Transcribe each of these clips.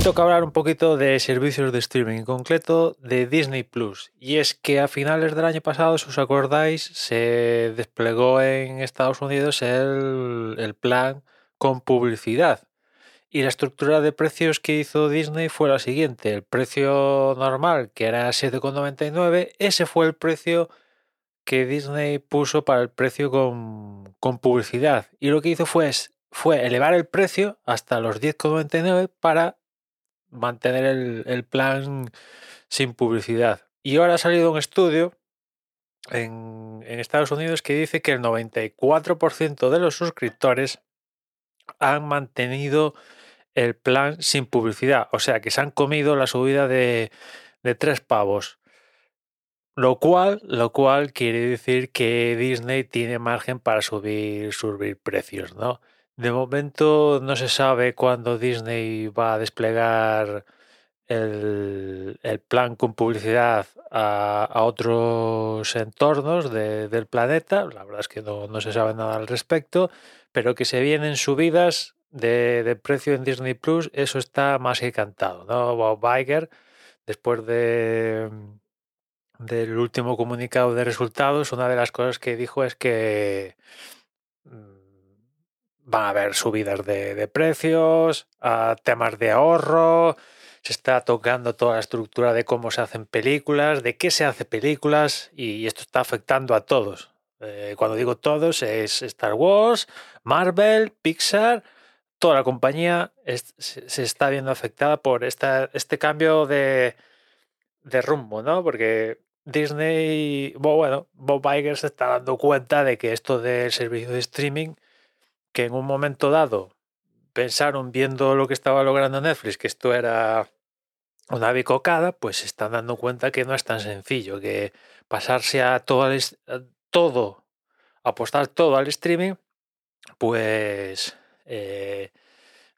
toca hablar un poquito de servicios de streaming, en concreto de Disney Plus. Y es que a finales del año pasado, si os acordáis, se desplegó en Estados Unidos el, plan con publicidad. Y la estructura de precios que hizo Disney fue la siguiente. El precio normal, que era 7,99, ese fue el precio que Disney puso para el precio con, publicidad. Y lo que hizo fue elevar el precio hasta los 10,99 para mantener el, el, plan sin publicidad. Y ahora ha salido un estudio en, en Estados Unidos que dice que el 94% de los suscriptores han mantenido el plan sin publicidad. O sea que se han comido la subida de, de tres pavos. Lo cual, lo cual quiere decir que Disney tiene margen para subir, subir precios, ¿no? De momento no se sabe cuándo Disney va a desplegar el, el plan con publicidad a, a otros entornos de, del planeta. La verdad es que no, no, se sabe nada al respecto, pero que se vienen subidas de, de precio en Disney Plus, eso está más que cantado, ¿no? Bob Iger, después de del último comunicado de resultados, una de las cosas que dijo es que van a haber subidas de, de precios, a temas de ahorro, se está tocando toda la estructura de cómo se hacen películas, de qué se hace películas, y esto está afectando a todos. Eh, cuando digo todos, es Star Wars, Marvel, Pixar, toda la compañía se está viendo afectada por esta, este cambio de, de rumbo, ¿no? Porque Disney, bueno, Bob Iger se está dando cuenta de que esto del servicio de streaming, que en un momento dado pensaron viendo lo que estaba logrando Netflix, que esto era una bicocada, pues se están dando cuenta que no es tan sencillo, que pasarse a todo, al, a todo apostar todo al streaming, pues eh,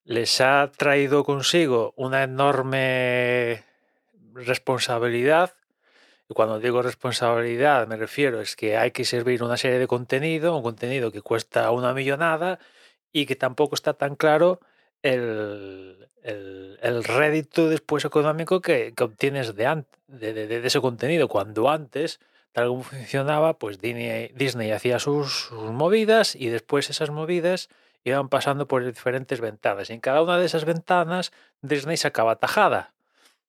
les ha traído consigo una enorme responsabilidad cuando digo responsabilidad me refiero es que hay que servir una serie de contenido, un contenido que cuesta una millonada y que tampoco está tan claro el, el, el rédito después económico que, que obtienes de, de, de, de, ese contenido. Cuando antes, tal como funcionaba, pues Disney, Disney hacía sus, sus, movidas y después esas movidas iban pasando por diferentes ventanas. Y en cada una de esas ventanas Disney sacaba tajada.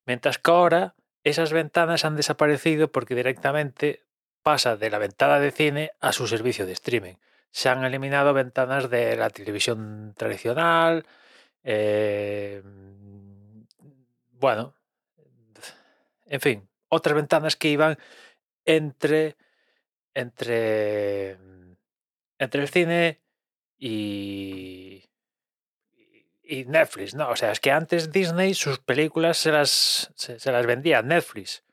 Mientras que ahora esas ventanas han desaparecido porque directamente pasa de la ventana de cine a su servicio de streaming. Se han eliminado ventanas de la televisión tradicional, eh, bueno, en fin, otras ventanas que iban entre, entre, entre el cine y, y Netflix, ¿no? O sea, es que antes Disney sus películas se las, se, las vendía Netflix.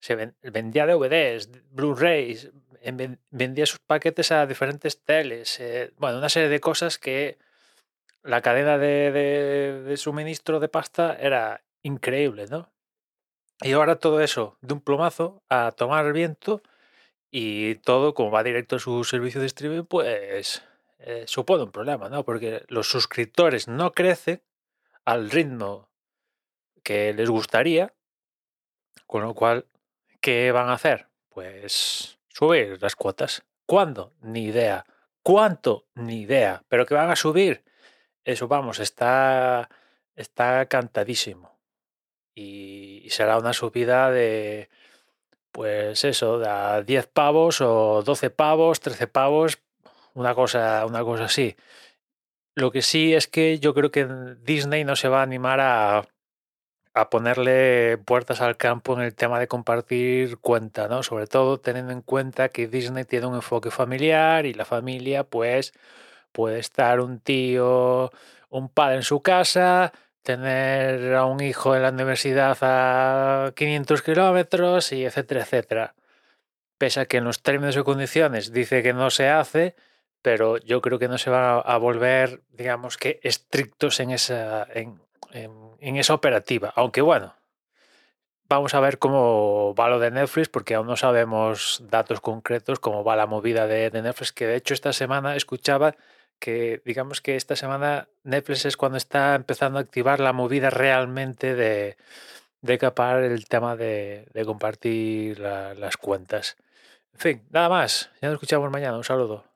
Se ven, vendía DVDs, Blu-rays, vendía sus paquetes a diferentes teles. Eh, bueno, una serie de cosas que la cadena de, de, de, suministro de pasta era increíble, ¿no? Y ahora todo eso de un plomazo a tomar viento y todo, como va directo a su servicio de streaming, pues eh, supone un problema, ¿no? Porque los suscriptores no crecen al ritmo que les gustaría, con lo cual, ¿qué van a hacer? Pues subir las cuotas. ¿Cuándo? Ni idea. ¿Cuánto? Ni idea. Pero que van a subir, eso vamos, está, está cantadísimo. Y, y será una subida de, pues eso, de 10 pavos o 12 pavos, 13 pavos una cosa, una cosa así. Lo que sí es que yo creo que Disney no se va a animar a, a ponerle puertas al campo en el tema de compartir cuenta, ¿no? Sobre todo teniendo en cuenta que Disney tiene un enfoque familiar y la familia, pues, puede estar un tío, un padre en su casa, tener a un hijo en la universidad a 500 kilómetros y etcétera, etcétera. Pese a que en los términos y condiciones dice que no se hace, pero yo creo que no se van a volver, digamos que, estrictos en esa, en, en, esa operativa. Aunque bueno, vamos a ver cómo va lo de Netflix, porque aún no sabemos datos concretos, cómo va la movida de, Netflix, que de hecho esta semana escuchaba que digamos que esta semana Netflix es cuando está empezando a activar la movida realmente de, de capar el tema de, de compartir la- las cuentas. En fin, nada más. Ya nos escuchamos mañana. Un saludo.